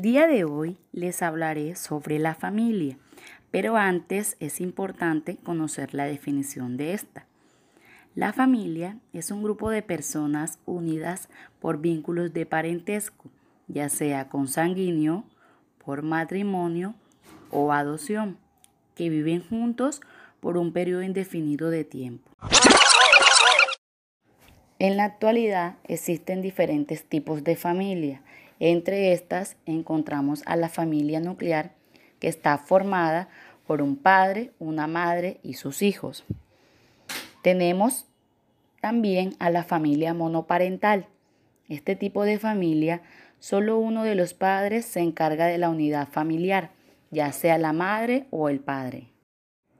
día de hoy les hablaré sobre la familia, pero antes es importante conocer la definición de esta. La familia es un grupo de personas unidas por vínculos de parentesco, ya sea consanguíneo, por matrimonio o adopción, que viven juntos por un periodo indefinido de tiempo. En la actualidad existen diferentes tipos de familia. Entre estas encontramos a la familia nuclear, que está formada por un padre, una madre y sus hijos. Tenemos también a la familia monoparental. Este tipo de familia, solo uno de los padres se encarga de la unidad familiar, ya sea la madre o el padre.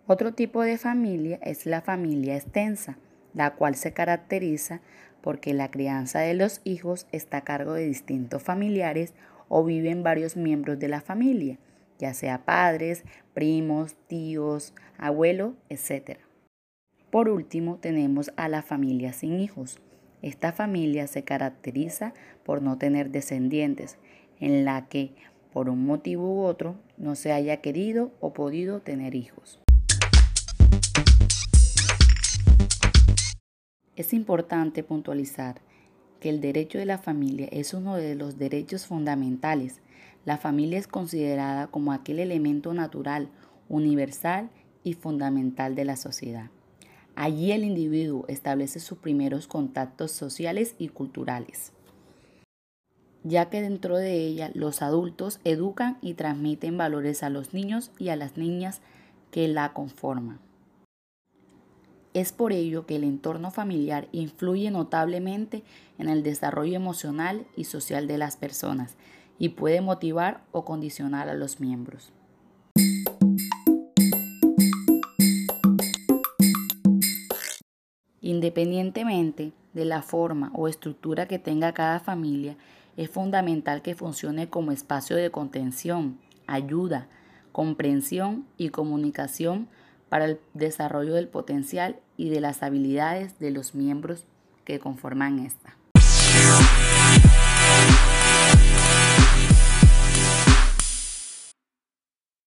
Otro tipo de familia es la familia extensa la cual se caracteriza porque la crianza de los hijos está a cargo de distintos familiares o viven varios miembros de la familia, ya sea padres, primos, tíos, abuelo, etc. Por último, tenemos a la familia sin hijos. Esta familia se caracteriza por no tener descendientes, en la que, por un motivo u otro, no se haya querido o podido tener hijos. Es importante puntualizar que el derecho de la familia es uno de los derechos fundamentales. La familia es considerada como aquel elemento natural, universal y fundamental de la sociedad. Allí el individuo establece sus primeros contactos sociales y culturales, ya que dentro de ella los adultos educan y transmiten valores a los niños y a las niñas que la conforman. Es por ello que el entorno familiar influye notablemente en el desarrollo emocional y social de las personas y puede motivar o condicionar a los miembros. Independientemente de la forma o estructura que tenga cada familia, es fundamental que funcione como espacio de contención, ayuda, comprensión y comunicación para el desarrollo del potencial y de las habilidades de los miembros que conforman esta.